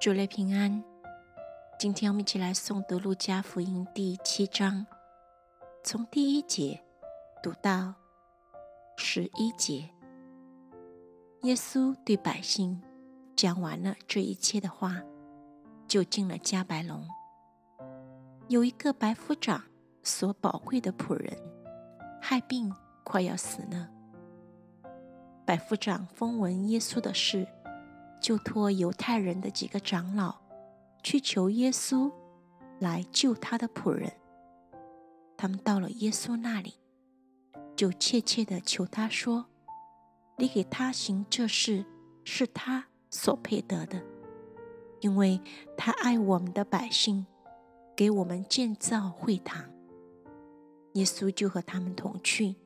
主内平安。今天我们一起来诵读《路加福音》第七章，从第一节读到十一节。耶稣对百姓讲完了这一切的话，就进了加白龙。有一个白夫长所宝贵的仆人，害病快要死了。百夫长风闻耶稣的事。就托犹太人的几个长老去求耶稣来救他的仆人。他们到了耶稣那里，就切切的求他说：“你给他行这事，是他所配得的，因为他爱我们的百姓，给我们建造会堂。”耶稣就和他们同去，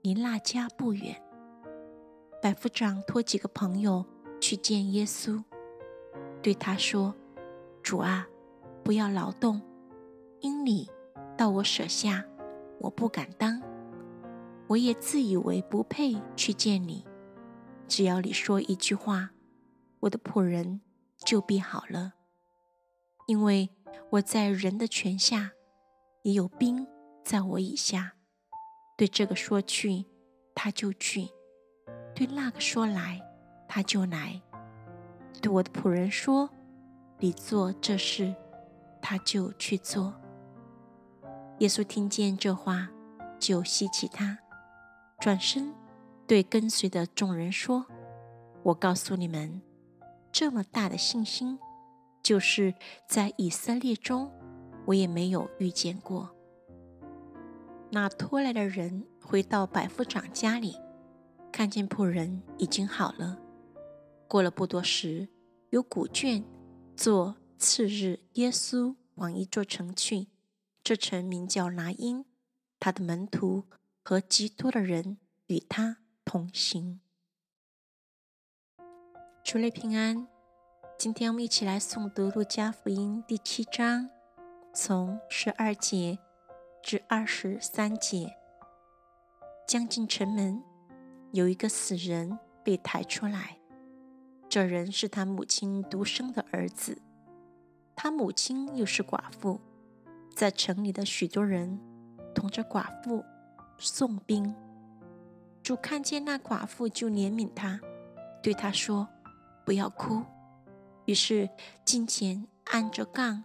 离那家不远。百夫长托几个朋友。去见耶稣，对他说：“主啊，不要劳动，因你到我舍下，我不敢当。我也自以为不配去见你。只要你说一句话，我的仆人就必好了。因为我在人的权下，也有兵在我以下。对这个说去，他就去；对那个说来。”他就来对我的仆人说：“你做这事，他就去做。”耶稣听见这话，就希奇他，转身对跟随的众人说：“我告诉你们，这么大的信心，就是在以色列中，我也没有遇见过。”那拖来的人回到百夫长家里，看见仆人已经好了。过了不多时，有古卷作次日，耶稣往一座城去，这城名叫拿因。他的门徒和极多的人与他同行。主内平安。今天我们一起来诵读路加福音第七章，从十二节至二十三节。将近城门，有一个死人被抬出来。这人是他母亲独生的儿子，他母亲又是寡妇，在城里的许多人同着寡妇送兵。主看见那寡妇，就怜悯他，对他说：“不要哭。”于是近前按着杠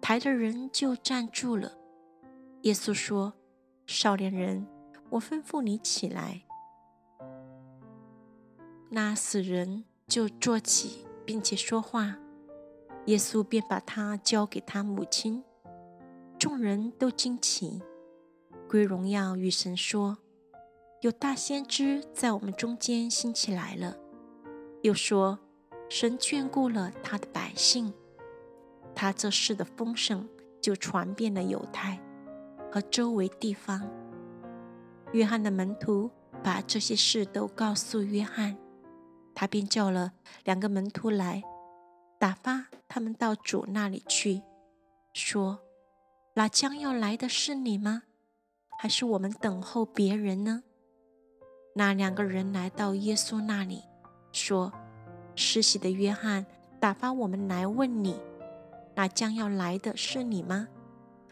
抬的人就站住了。耶稣说：“少年人，我吩咐你起来。”那死人。就坐起，并且说话。耶稣便把他交给他母亲。众人都惊奇，归荣耀与神说：“有大先知在我们中间兴起来了。”又说：“神眷顾了他的百姓。”他这事的风声就传遍了犹太和周围地方。约翰的门徒把这些事都告诉约翰。他便叫了两个门徒来，打发他们到主那里去，说：“那将要来的是你吗？还是我们等候别人呢？”那两个人来到耶稣那里，说：“施洗的约翰打发我们来问你，那将要来的是你吗？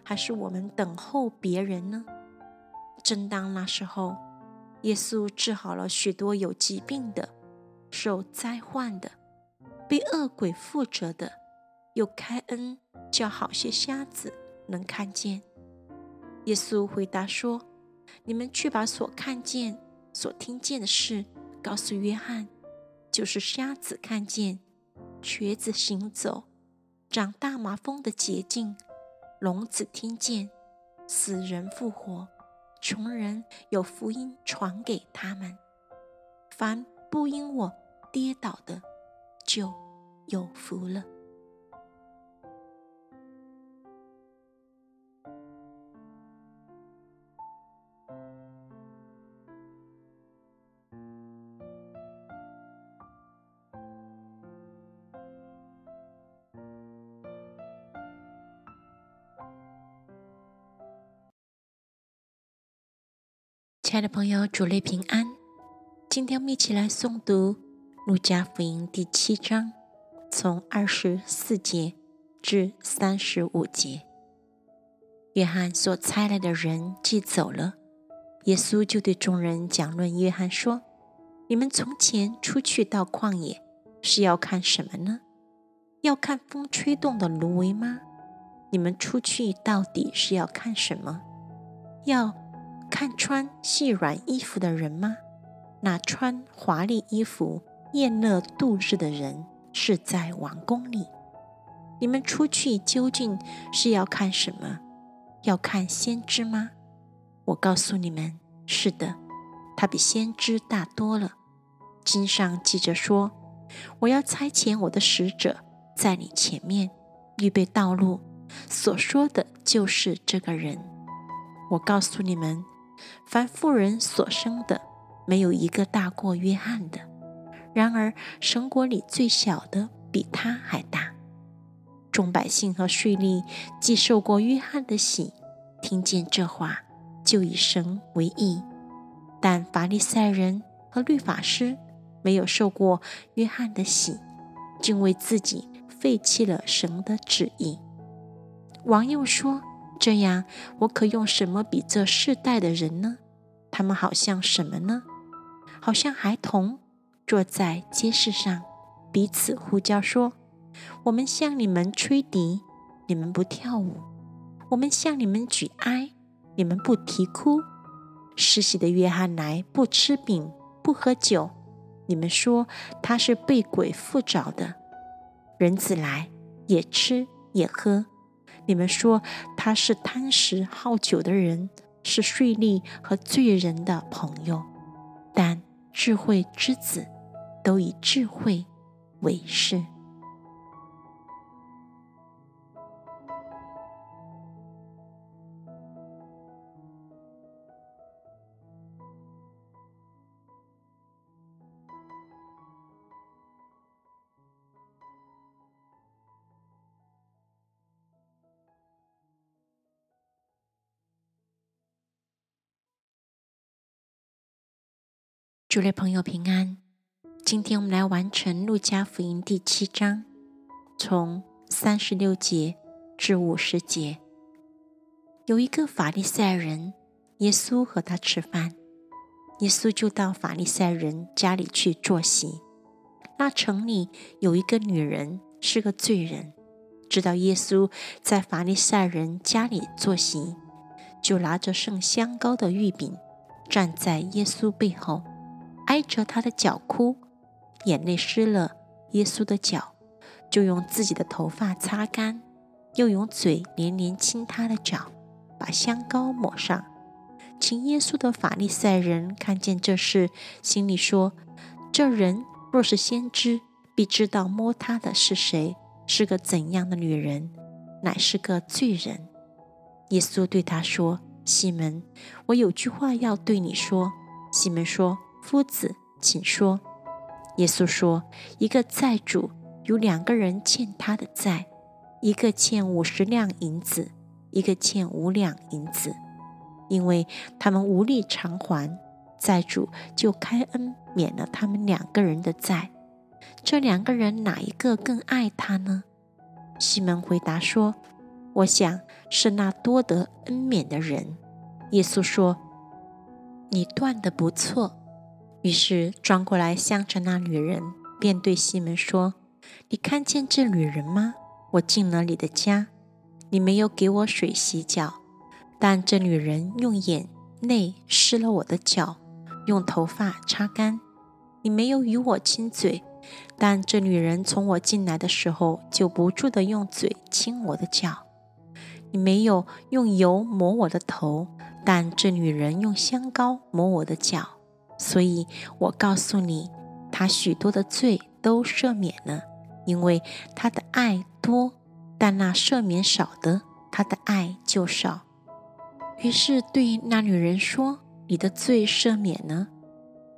还是我们等候别人呢？”正当那时候，耶稣治好了许多有疾病的。受灾患的，被恶鬼附着的，又开恩叫好些瞎子能看见。耶稣回答说：“你们去把所看见、所听见的事告诉约翰，就是瞎子看见，瘸子行走，长大麻风的捷径，聋子听见，死人复活，穷人有福音传给他们。凡不因我。”跌倒的就有福了。亲爱的朋友，主内平安。今天我们一起来诵读。路加福音第七章，从二十四节至三十五节。约翰所差来的人既走了，耶稣就对众人讲论约翰说：“你们从前出去到旷野，是要看什么呢？要看风吹动的芦苇吗？你们出去到底是要看什么？要看穿细软衣服的人吗？那穿华丽衣服、宴乐度日的人，是在王宫里。你们出去究竟是要看什么？”要看先知吗？我告诉你们，是的，他比先知大多了。经上记着说：“我要差遣我的使者在你前面预备道路。”所说的就是这个人。我告诉你们，凡妇人所生的，没有一个大过约翰的。然而，神国里最小的比他还大。众百姓和税吏既受过约翰的洗，听见这话，就以神为义；但法利赛人和律法师没有受过约翰的洗，竟为自己废弃了神的旨意。王又说：“这样，我可用什么比这世代的人呢？他们好像什么呢？好像孩童坐在街市上，彼此呼叫说。”我们向你们吹笛，你们不跳舞；我们向你们举哀，你们不啼哭。施洗的约翰来，不吃饼，不喝酒，你们说他是被鬼附着的；人子来，也吃也喝，你们说他是贪食好酒的人，是税吏和罪人的朋友。但智慧之子，都以智慧为事。主类朋友平安，今天我们来完成《路加福音》第七章，从三十六节至五十节。有一个法利赛人，耶稣和他吃饭，耶稣就到法利赛人家里去坐席。那城里有一个女人是个罪人，知道耶稣在法利赛人家里坐席，就拿着圣香膏的玉饼，站在耶稣背后。挨着他的脚哭，眼泪湿了耶稣的脚，就用自己的头发擦干，又用嘴连连亲他的脚，把香膏抹上。请耶稣的法利赛人看见这事，心里说：这人若是先知，必知道摸他的是谁，是个怎样的女人，乃是个罪人。耶稣对他说：西门，我有句话要对你说。西门说。夫子，请说。耶稣说：“一个债主有两个人欠他的债，一个欠五十两银子，一个欠五两银子。因为他们无力偿还，债主就开恩免了他们两个人的债。这两个人哪一个更爱他呢？”西门回答说：“我想是那多得恩免的人。”耶稣说：“你断的不错。”于是转过来向着那女人，便对西门说：“你看见这女人吗？我进了你的家，你没有给我水洗脚，但这女人用眼泪湿了我的脚，用头发擦干。你没有与我亲嘴，但这女人从我进来的时候就不住地用嘴亲我的脚。你没有用油抹我的头，但这女人用香膏抹我的脚。”所以我告诉你，他许多的罪都赦免了，因为他的爱多；但那赦免少的，他的爱就少。于是对那女人说：“你的罪赦免了。”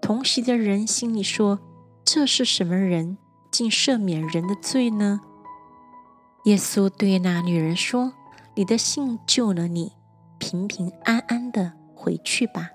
同席的人心里说：“这是什么人，竟赦免人的罪呢？”耶稣对那女人说：“你的信救了你，平平安安的回去吧。”